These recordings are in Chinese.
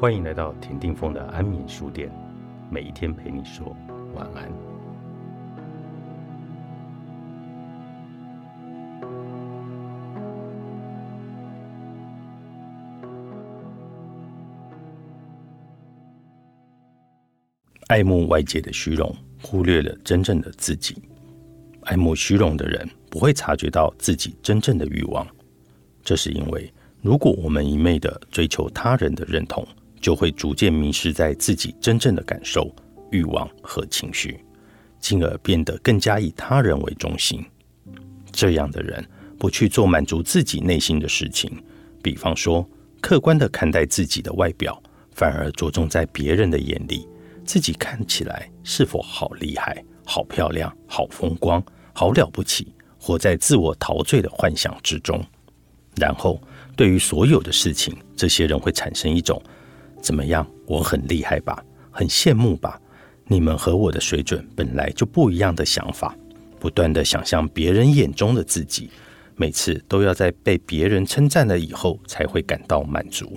欢迎来到田定峰的安眠书店，每一天陪你说晚安。爱慕外界的虚荣，忽略了真正的自己。爱慕虚荣的人不会察觉到自己真正的欲望，这是因为，如果我们一昧的追求他人的认同，就会逐渐迷失在自己真正的感受、欲望和情绪，进而变得更加以他人为中心。这样的人不去做满足自己内心的事情，比方说客观的看待自己的外表，反而着重在别人的眼里，自己看起来是否好厉害。好漂亮，好风光，好了不起，活在自我陶醉的幻想之中。然后，对于所有的事情，这些人会产生一种“怎么样，我很厉害吧，很羡慕吧？你们和我的水准本来就不一样的想法。”不断的想象别人眼中的自己，每次都要在被别人称赞了以后才会感到满足。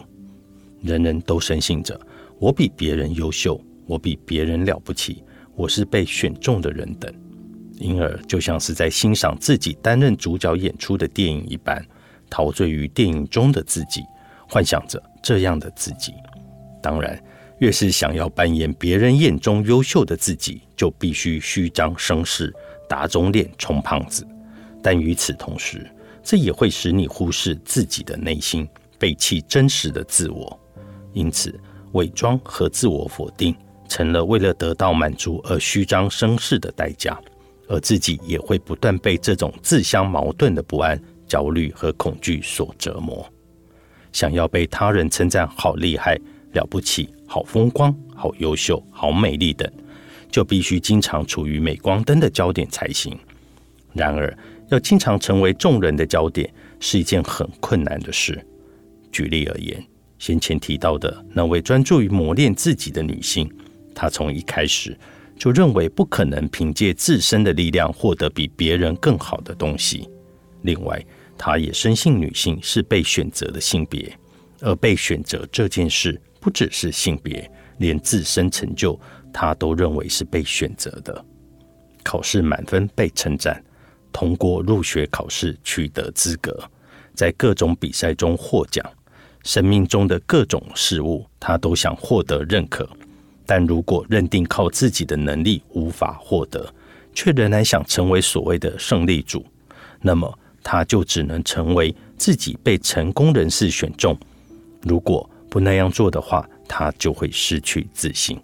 人人都深信着我比别人优秀，我比别人了不起。我是被选中的人等，因而就像是在欣赏自己担任主角演出的电影一般，陶醉于电影中的自己，幻想着这样的自己。当然，越是想要扮演别人眼中优秀的自己，就必须虚张声势、打肿脸充胖子。但与此同时，这也会使你忽视自己的内心，背弃真实的自我。因此，伪装和自我否定。成了为了得到满足而虚张声势的代价，而自己也会不断被这种自相矛盾的不安、焦虑和恐惧所折磨。想要被他人称赞好厉害、了不起、好风光、好优秀、好美丽等，就必须经常处于镁光灯的焦点才行。然而，要经常成为众人的焦点是一件很困难的事。举例而言，先前提到的那位专注于磨练自己的女性。她从一开始就认为不可能凭借自身的力量获得比别人更好的东西。另外，她也深信女性是被选择的性别，而被选择这件事不只是性别，连自身成就他都认为是被选择的。考试满分被称赞，通过入学考试取得资格，在各种比赛中获奖，生命中的各种事物他都想获得认可。但如果认定靠自己的能力无法获得，却仍然想成为所谓的胜利组，那么他就只能成为自己被成功人士选中。如果不那样做的话，他就会失去自信。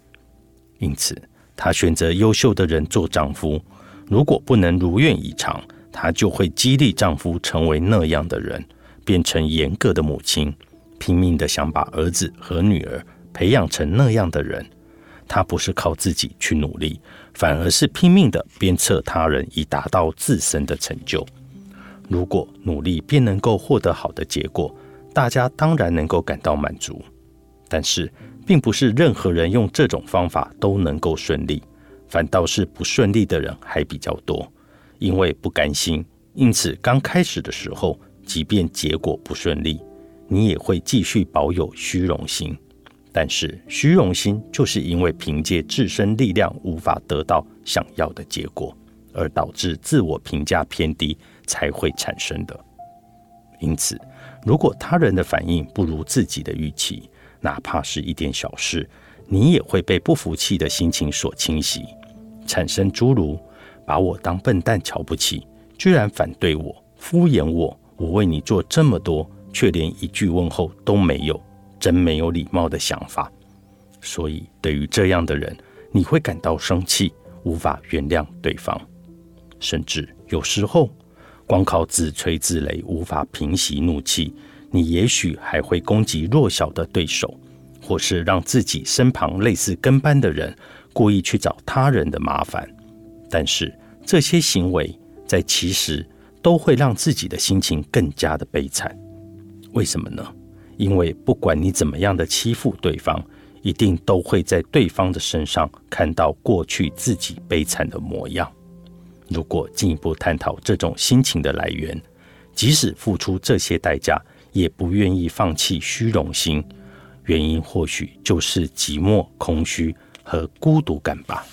因此，他选择优秀的人做丈夫。如果不能如愿以偿，她就会激励丈夫成为那样的人，变成严格的母亲，拼命的想把儿子和女儿培养成那样的人。她不是靠自己去努力，反而是拼命的鞭策他人，以达到自身的成就。如果努力便能够获得好的结果，大家当然能够感到满足。但是，并不是任何人用这种方法都能够顺利，反倒是不顺利的人还比较多。因为不甘心，因此刚开始的时候，即便结果不顺利，你也会继续保有虚荣心。但是虚荣心就是因为凭借自身力量无法得到想要的结果，而导致自我评价偏低才会产生的。因此，如果他人的反应不如自己的预期，哪怕是一点小事，你也会被不服气的心情所侵袭，产生诸如把我当笨蛋瞧不起，居然反对我、敷衍我，我为你做这么多，却连一句问候都没有。真没有礼貌的想法，所以对于这样的人，你会感到生气，无法原谅对方，甚至有时候光靠自吹自擂无法平息怒气，你也许还会攻击弱小的对手，或是让自己身旁类似跟班的人故意去找他人的麻烦。但是这些行为在其实都会让自己的心情更加的悲惨。为什么呢？因为不管你怎么样的欺负对方，一定都会在对方的身上看到过去自己悲惨的模样。如果进一步探讨这种心情的来源，即使付出这些代价，也不愿意放弃虚荣心，原因或许就是寂寞、空虚和孤独感吧。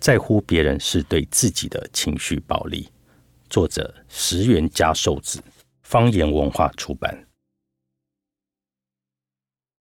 在乎别人是对自己的情绪暴力。作者：石原加寿子，方言文化出版。